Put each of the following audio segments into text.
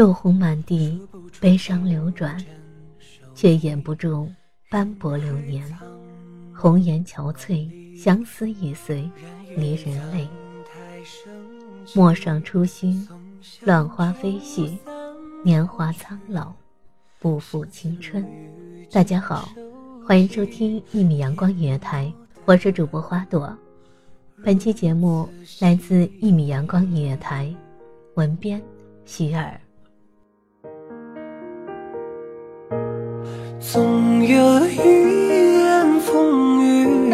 落红满地，悲伤流转，却掩不住斑驳流年。红颜憔悴，相思已随离人泪。陌上初心，乱花飞絮，年华苍老，不负青春。大家好，欢迎收听一米阳光音乐台，我是主播花朵。本期节目来自一米阳光音乐台，文编徐尔。总有一眼风雨，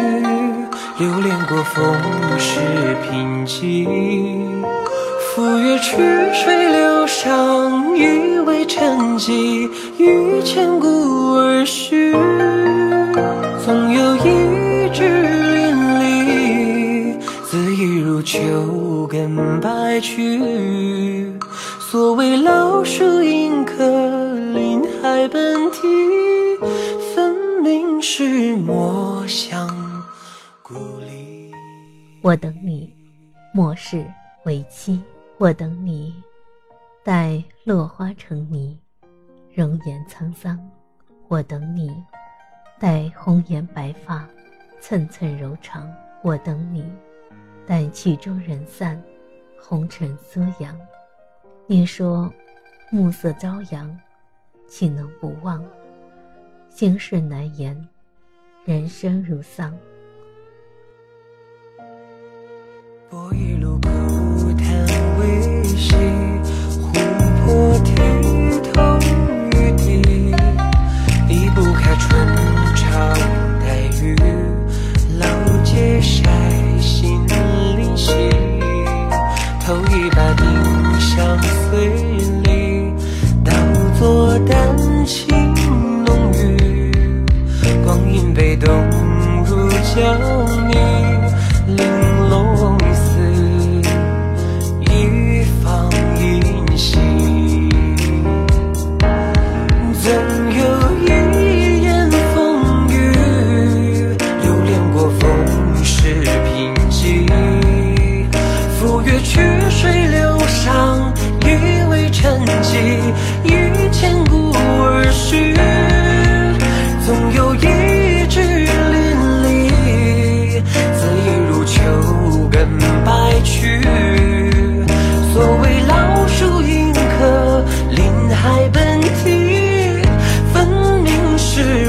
流连过风世贫瘠。赴约曲水流觞，以为沉寂，欲千古而续。总有一枝淋漓，恣意如秋根白去。所谓老树迎客，林海奔啼，是墨香故里。我等你，末世为期。我等你，待落花成泥，容颜沧桑。我等你，待红颜白发，寸寸柔肠。我等你，待曲终人散，红尘缩阳。你说，暮色朝阳，岂能不忘？心事难言，人生如丧。去所谓老树迎客林海奔啼分明是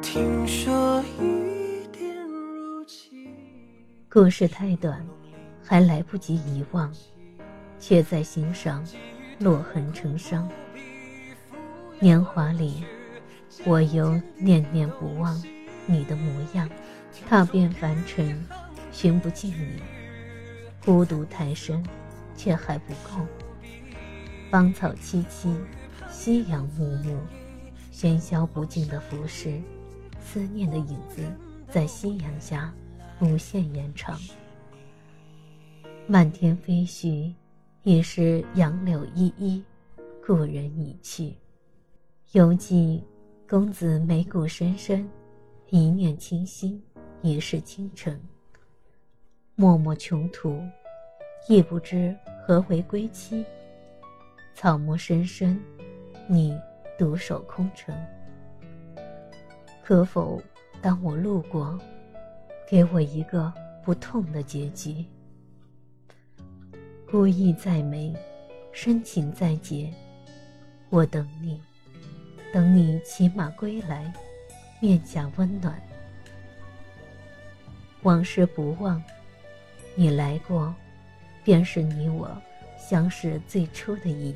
听说点如漆故事太短还来不及遗忘却在心上落痕成伤。年华里，我犹念念不忘你的模样，踏遍凡尘，寻不见你。孤独太深，却还不够。芳草萋萋，夕阳暮暮，喧嚣不尽的浮世，思念的影子在夕阳下无限延长。漫天飞絮，已是杨柳依依，故人已去。犹记公子眉骨深深，一念倾心，一世倾城。默默穷途，亦不知何为归期。草木深深，你独守空城。可否当我路过，给我一个不痛的结局？孤意再美，深情再结，我等你，等你骑马归来，面颊温暖。往事不忘，你来过，便是你我。相识最初的意义。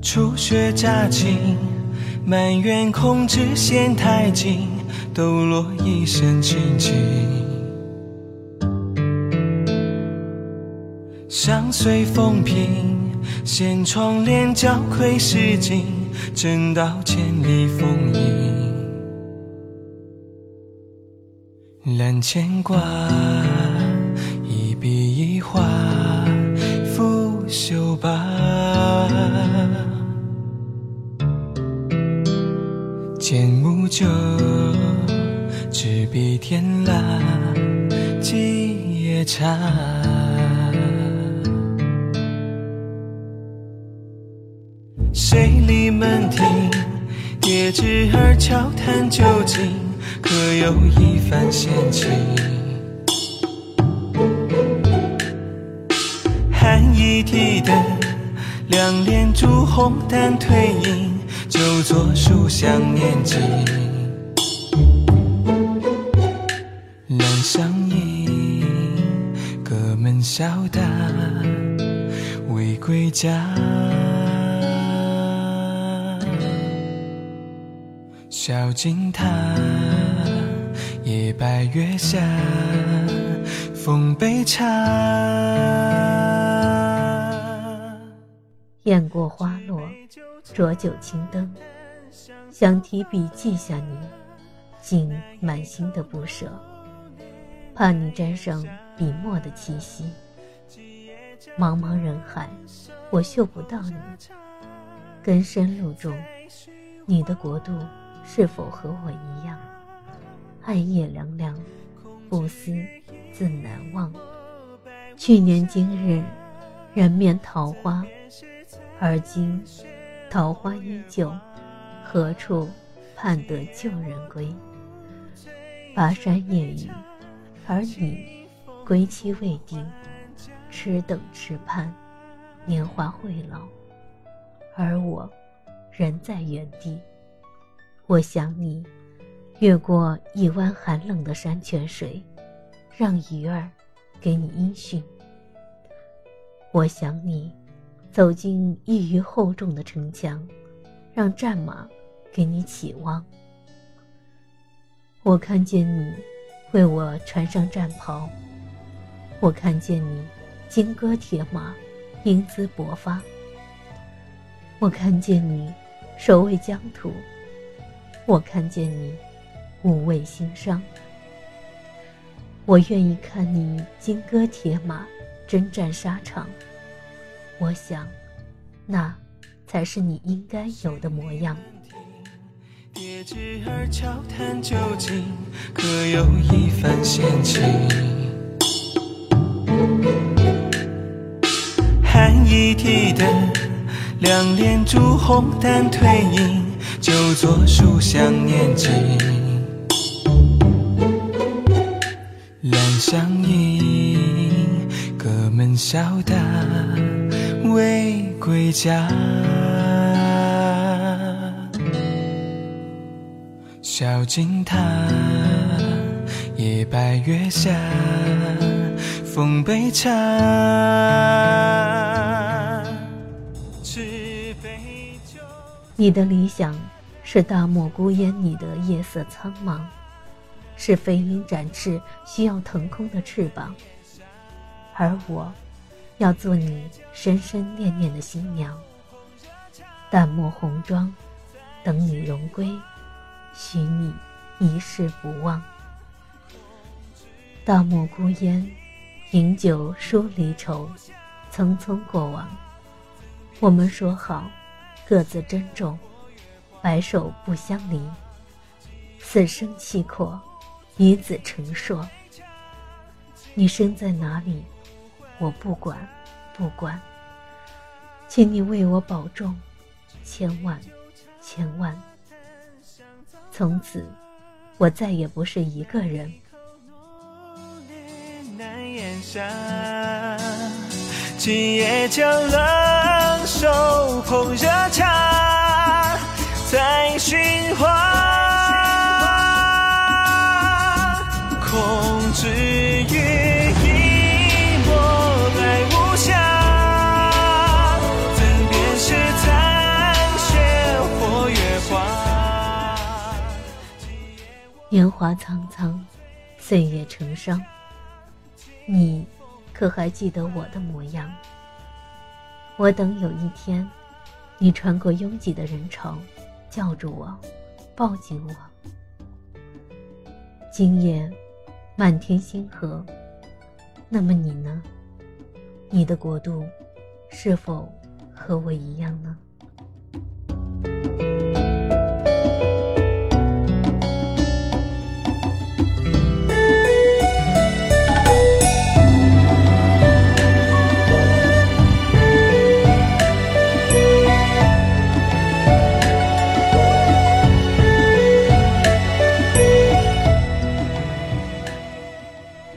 初雪乍晴，满园空枝嫌太近，抖落一身清静。相随风平。掀窗帘，交愧诗经，正道千里风影。揽牵挂，一笔一画，拂袖罢。剑木酒，执笔天蜡，几夜茶。水里门庭，叠纸儿悄谈究竟，可有一番闲情？寒衣提灯，两帘烛红淡褪影，就坐书香念经。门笑答，未归家。小径塔，夜白月下，奉杯茶。雁过花落，浊酒青灯，想提笔记下你，竟满心的不舍，怕你沾上笔墨的气息。茫茫人海，我嗅不到你。根深路中，你的国度。是否和我一样，暗夜凉凉，不思自难忘。去年今日，人面桃花，而今桃花依旧，何处盼得旧人归？跋山夜雨，而你归期未定，痴等痴盼，年华会老，而我仍在原地。我想你，越过一湾寒冷的山泉水，让鱼儿给你音讯。我想你，走进异于厚重的城墙，让战马给你起望。我看见你，为我穿上战袍。我看见你，金戈铁马，英姿勃发。我看见你，守卫疆土。我看见你，无畏心伤。我愿意看你金戈铁马，征战沙场。我想，那才是你应该有的模样。叠纸儿悄谈究竟，可有一番闲情？一提灯，两帘烛红淡褪影。就坐书香念经，阑相迎，隔门笑答未归家。小径塔，夜白月下，奉杯茶。你的理想是大漠孤烟里的夜色苍茫，是飞鹰展翅需要腾空的翅膀，而我，要做你深深念念的新娘。淡漠红妆，等你荣归。许你一世不忘。大漠孤烟，饮酒说离愁，匆匆过往。我们说好，各自珍重，白首不相离。此生契阔，与子成硕。你身在哪里，我不管，不管。请你为我保重，千万，千万。从此，我再也不是一个人。今夜将冷手捧热茶，再寻花，空知雨一抹来无瑕，怎辨是残雪或月华？年华苍苍，岁月成伤。你，可还记得我的模样？我等有一天，你穿过拥挤的人潮，叫住我，抱紧我。今夜，满天星河。那么你呢？你的国度，是否和我一样呢？